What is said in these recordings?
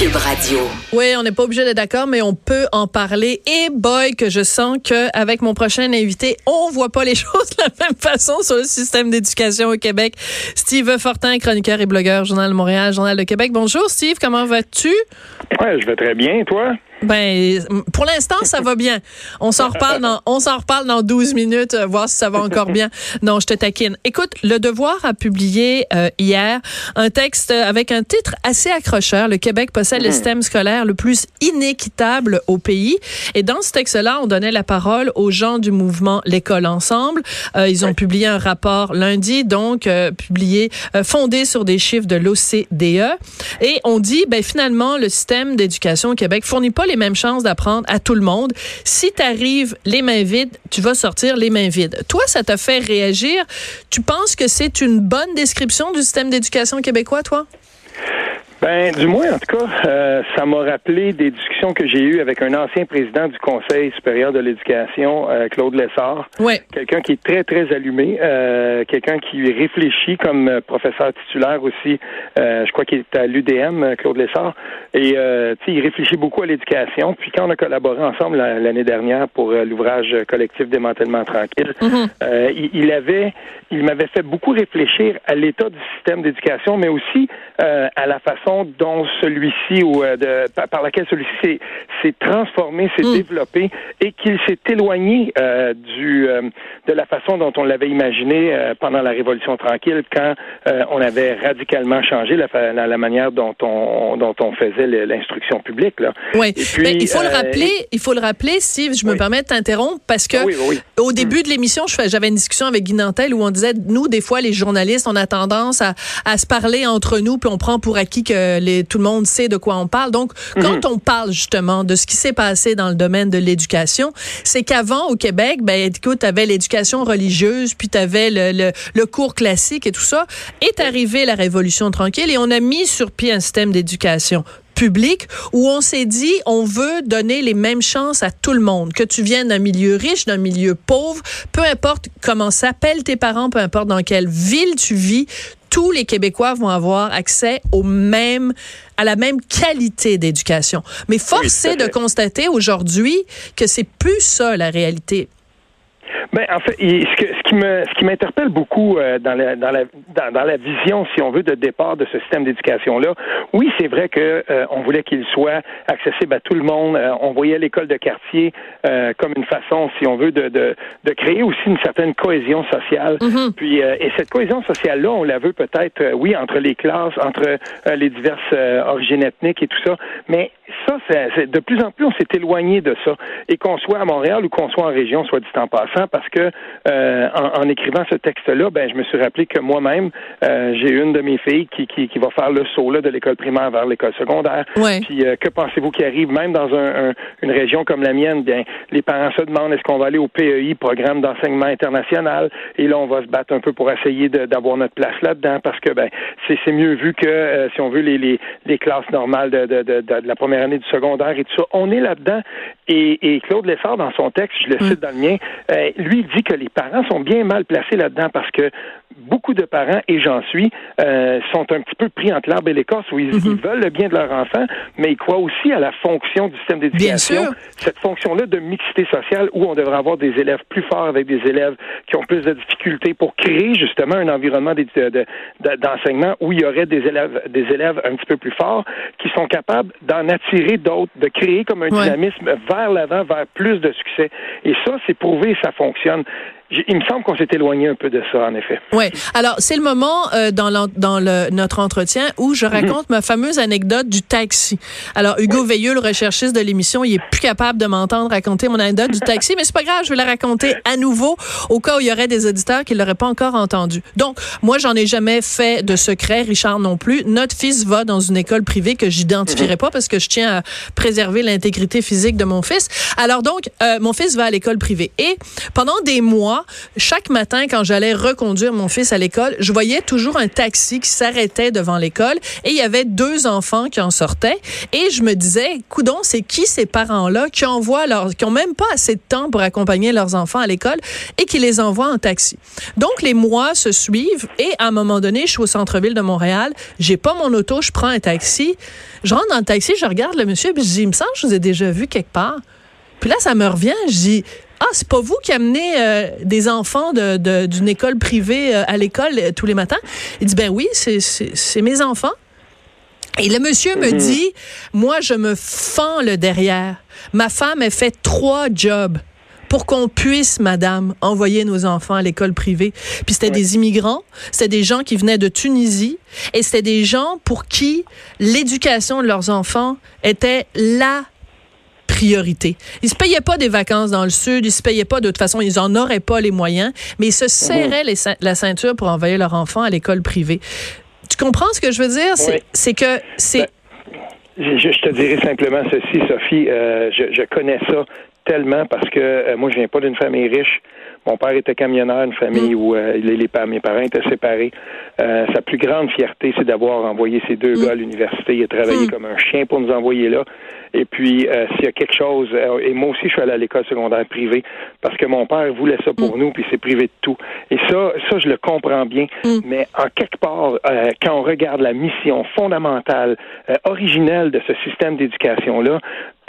Cube Radio. Oui, on n'est pas obligé d'être d'accord, mais on peut en parler. Et boy, que je sens qu'avec mon prochain invité, on voit pas les choses de la même façon sur le système d'éducation au Québec. Steve Fortin, chroniqueur et blogueur, Journal de Montréal, Journal de Québec. Bonjour Steve, comment vas-tu? Ouais, je vais très bien, toi? Ben, pour l'instant, ça va bien. On s'en reparle dans, on s'en reparle dans 12 minutes, euh, voir si ça va encore bien. Non, je te taquine. Écoute, Le Devoir a publié euh, hier un texte avec un titre assez accrocheur. Le Québec possède le système scolaire le plus inéquitable au pays. Et dans ce texte-là, on donnait la parole aux gens du mouvement L'école ensemble. Euh, ils ont publié un rapport lundi, donc publié, fondé sur des chiffres de l'OCDE. Et on dit, ben finalement, le système d'éducation au Québec fournit pas les mêmes chances d'apprendre à tout le monde. Si tu arrives les mains vides, tu vas sortir les mains vides. Toi, ça t'a fait réagir? Tu penses que c'est une bonne description du système d'éducation québécois, toi? Ben, du moins, en tout cas, euh, ça m'a rappelé des discussions que j'ai eues avec un ancien président du Conseil supérieur de l'éducation, euh, Claude Lessard. Ouais. Quelqu'un qui est très, très allumé, euh, quelqu'un qui réfléchit comme professeur titulaire aussi. je crois qu'il est à l'UDM, Claude Lessard. Et, tu sais, il réfléchit beaucoup à l'éducation. Puis quand on a collaboré ensemble l'année dernière pour l'ouvrage collectif Démantèlement tranquille, Mm-hmm. il, il, avait, il m'avait fait beaucoup réfléchir à l'état du système d'éducation, mais aussi à la façon dont celui-ci ou euh, de, par, laquelle celui-ci s'est transformé, s'est Mm. développé et qu'il s'est éloigné euh, du euh, de la façon dont on l'avait imaginé pendant la Révolution tranquille, quand on avait radicalement changé la, fa- la, la manière dont on dont on faisait l'instruction publique. Là. Oui. Puis, Ben, il faut le rappeler, il faut le rappeler, Steve, je me permets de t'interrompre parce que Ah oui, oui, oui. au début de l'émission, j'avais une discussion avec Guy Nantel où on disait, nous, des fois, les journalistes, on a tendance à, à se parler entre nous, puis on prend pour acquis que les, tout le monde sait de quoi on parle. Donc, quand on parle justement de ce qui s'est passé dans le domaine de l'éducation, c'est qu'avant, au Québec, ben, écoute, t'avais l'éducation religieuse, puis t'avais le, le, le cours classique et tout ça. Est arrivée la Révolution tranquille et on a mis sur pied un système d'éducation public où on s'est dit on veut donner les mêmes chances à tout le monde. Que tu viennes d'un milieu riche d'un milieu pauvre peu importe comment s'appellent tes parents peu importe dans quelle ville tu vis tous les Québécois vont avoir accès au même à la même qualité d'éducation. Mais force est de constater aujourd'hui que c'est plus ça la réalité. Ben, en fait, ce, que- qui me, ce qui m'interpelle beaucoup euh, dans, la, dans, la, dans, dans la vision, si on veut, de départ de ce système d'éducation-là, oui, c'est vrai que euh, on voulait qu'il soit accessible à tout le monde. Euh, on voyait l'école de quartier euh, comme une façon, si on veut, de, de, de créer aussi une certaine cohésion sociale. Puis, euh, et cette cohésion sociale-là, on la veut peut-être, euh, oui, entre les classes, entre les diverses origines ethniques et tout ça, mais ça, c'est, c'est- de plus en plus, on s'est éloigné de ça. Et qu'on soit à Montréal ou qu'on soit en région, soit dit en passant, parce que euh, en, en écrivant ce texte-là, ben, je me suis rappelé que moi-même, euh, j'ai une de mes filles qui, qui, qui va faire le saut là, de l'école primaire vers l'école secondaire. Ouais. Puis euh, que pensez-vous qui arrive, même dans un, un- une région comme la mienne, bien, les parents se demandent est-ce qu'on va aller au PEI, programme d'enseignement international, et là, on va se battre un peu pour essayer d'avoir notre place là-dedans, parce que ben, c'est c'est mieux vu que, euh, si on veut, les, les, les classes normales de, de, de, de la première année du secondaire et tout ça. On est là-dedans. Et, et Claude Lessard, dans son texte, je le cite dans le mien, euh, lui, il dit que les parents sont bien mal placés là-dedans parce que beaucoup de parents, et j'en suis, euh, sont un petit peu pris entre l'arbre et l'écorce où ils, ils veulent le bien de leur enfant, mais ils croient aussi à la fonction du système d'éducation. Cette fonction-là de mixité sociale où on devrait avoir des élèves plus forts avec des élèves qui ont plus de difficultés pour créer justement un environnement d'enseignement où il y aurait des élèves, des élèves un petit peu plus forts qui sont capables d'en attirer d'autres, de créer comme un Ouais. dynamisme vers l'avant, vers plus de succès. Et ça, c'est prouvé, ça fonctionne. Il me semble qu'on s'est éloigné un peu de ça, en effet. Oui. Alors, c'est le moment euh, dans, dans le, notre entretien où je raconte ma fameuse anecdote du taxi. Alors, Hugo Veilleux, le recherchiste de l'émission, il est plus capable de m'entendre raconter mon anecdote du taxi, mais c'est pas grave, je vais la raconter à nouveau au cas où il y aurait des auditeurs qui l'auraient pas encore entendu. Donc, moi, j'en ai jamais fait de secret, Richard non plus. Notre fils va dans une école privée que j'identifierai pas parce que je tiens à préserver l'intégrité physique de mon fils. Alors donc, euh, mon fils va à l'école privée et pendant des mois, chaque matin, quand j'allais reconduire mon fils à l'école, je voyais toujours un taxi qui s'arrêtait devant l'école et il y avait deux enfants qui en sortaient. Et je me disais, coudon, c'est qui ces parents-là qui envoient leur, qui ont même pas assez de temps pour accompagner leurs enfants à l'école et qui les envoient en taxi? Donc, les mois se suivent et à un moment donné, je suis au centre-ville de Montréal, j'ai pas mon auto, je prends un taxi. Je rentre dans le taxi, je regarde le monsieur, puis je dis, il me semble que je vous ai déjà vu quelque part. Puis là, ça me revient, je dis, ah, c'est pas vous qui amenez euh, des enfants d'une de, école privée euh, à l'école euh, tous les matins? Il dit, ben oui, c'est mes enfants. Et le monsieur me mhm. dit, moi, je me fends le derrière. Ma femme a fait trois jobs pour qu'on puisse, madame, envoyer nos enfants à l'école privée. Puis c'était des immigrants, c'était des gens qui venaient de Tunisie, et c'était des gens pour qui l'éducation de leurs enfants était la priorité. Ils se payaient pas des vacances dans le sud, ils se payaient pas de toute façon, ils en auraient pas les moyens, mais ils se serraient la ceinture pour envoyer leur enfant à l'école privée. Tu comprends ce que je veux dire? C'est que c'est... Ben, je, te dirais simplement ceci, Sophie. Euh, je, connais ça tellement parce que euh, moi, je viens pas d'une famille riche. Mon père était camionneur, une famille mm. où euh, les, mes parents étaient séparés. sa plus grande fierté, c'est d'avoir envoyé ses deux mm. gars à l'université. Il a travaillé mm. comme un chien pour nous envoyer là. Et puis, euh, s'il y a quelque chose, euh, et moi aussi, je suis allé à l'école secondaire privée parce que mon père voulait ça pour nous, puis c'est privé de tout. Et ça, ça, je le comprends bien. Mais en quelque part, euh, quand on regarde la mission fondamentale, originelle de ce système d'éducation-là,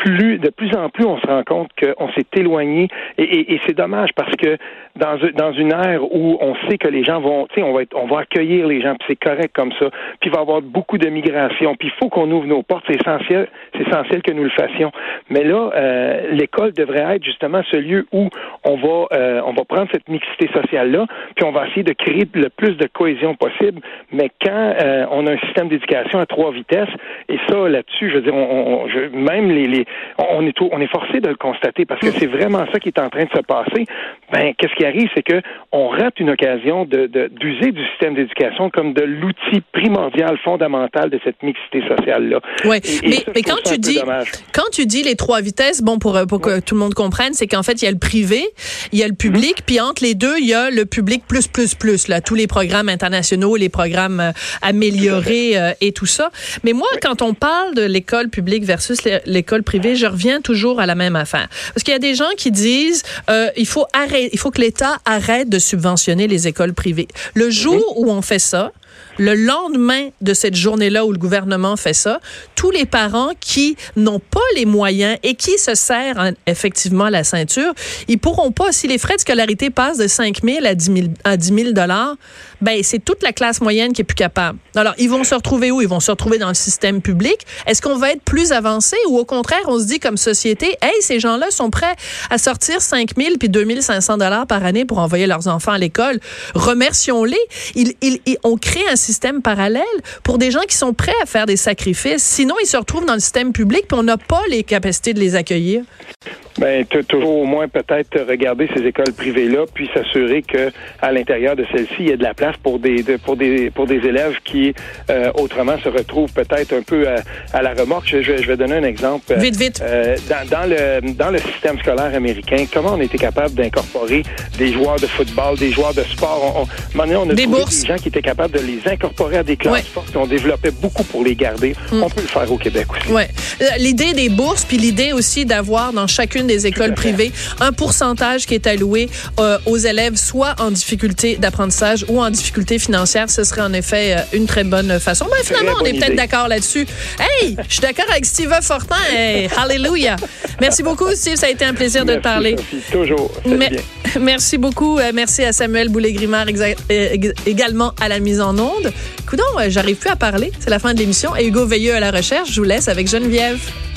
plus, de plus en plus, on se rend compte qu'on s'est éloigné et, et, c'est dommage parce que dans, dans une ère où on sait que les gens vont, on va être, on va accueillir les gens, puis c'est correct comme ça, puis il va y avoir beaucoup de migration, puis il faut qu'on ouvre nos portes, c'est essentiel, c'est essentiel que nous le fassions. Mais là, euh, l'école devrait être justement ce lieu où on va, euh, on va prendre cette mixité sociale là, puis on va essayer de créer le plus de cohésion possible. Mais quand euh, on a un système d'éducation à trois vitesses, et ça là-dessus, je veux dire, on, je, même les, les on est on est forcé de le constater parce que c'est vraiment ça qui est en train de se passer. Ben, qu'est-ce qui arrive, c'est que on rate une occasion de d'user du système d'éducation comme de l'outil primordial, fondamental de cette mixité sociale là. Oui, mais, mais quand tu dis quand tu dis les trois vitesses, bon pour pour que tout le monde comprenne, c'est qu'en fait il y a le privé, il y a le public, mhm. puis entre les deux il y a le public plus plus plus là, tous les programmes internationaux, les programmes euh, améliorés euh, et tout ça. Mais moi, quand on parle de l'école publique versus l'école privée je reviens toujours à la même affaire. Parce qu'il y a des gens qui disent euh, il faut arrêter, il faut que l'État arrête de subventionner les écoles privées. Le jour où on fait ça, le lendemain de cette journée-là où le gouvernement fait ça, tous les parents qui n'ont pas les moyens et qui se serrent effectivement la ceinture, ils pourront pas, si les frais de scolarité passent de 5 000 à 10 000, à 10 000 dollars, ben, c'est toute la classe moyenne qui est plus capable. Alors, ils vont se retrouver où? Ils vont se retrouver dans le système public. Est-ce qu'on va être plus avancé ou au contraire, on se dit comme société, hey, ces gens-là sont prêts à sortir 5 000 puis 2 500 dollars par année pour envoyer leurs enfants à l'école? Remercions-les. Ils, ils, on crée un système parallèle pour des gens qui sont prêts à faire des sacrifices. Sinon, ils se retrouvent dans le système public puis on n'a pas les capacités de les accueillir. Ben, toujours au moins peut-être regarder ces écoles privées-là, puis s'assurer que l'intérieur de celles-ci, il y a de la place pour des pour des pour des élèves qui euh, autrement se retrouvent peut-être un peu à, la remorque. Je, je, vais donner un exemple. Vite, vite. Euh, dans, dans, le dans le système scolaire américain, comment on était capable d'incorporer des joueurs de football, des joueurs de sport? On, on, on a des, trouvé des gens qui étaient capables de les incorporer à des classes fortes. On développait beaucoup pour les garder. Mm. On peut le faire au Québec aussi. Ouais. Euh, l'idée des bourses, puis l'idée aussi d'avoir dans chacune des écoles privées un pourcentage qui est alloué euh, aux élèves soit en difficulté d'apprentissage ou en difficulté financière. Ce serait en effet euh, une très bonne façon. Mais finalement, on est peut-être d'accord là-dessus. Hey, je suis d'accord avec Steve Fortin. Hey, hallelujah. Merci beaucoup, Steve. Ça a été un plaisir de te parler. toujours. Merci beaucoup. Euh, merci à Samuel Boulay-Grimard également à la mise en onde. Coudon, j'arrive plus à parler. C'est la fin de l'émission. Et Hugo Veilleux à la recherche. Je vous laisse avec Geneviève.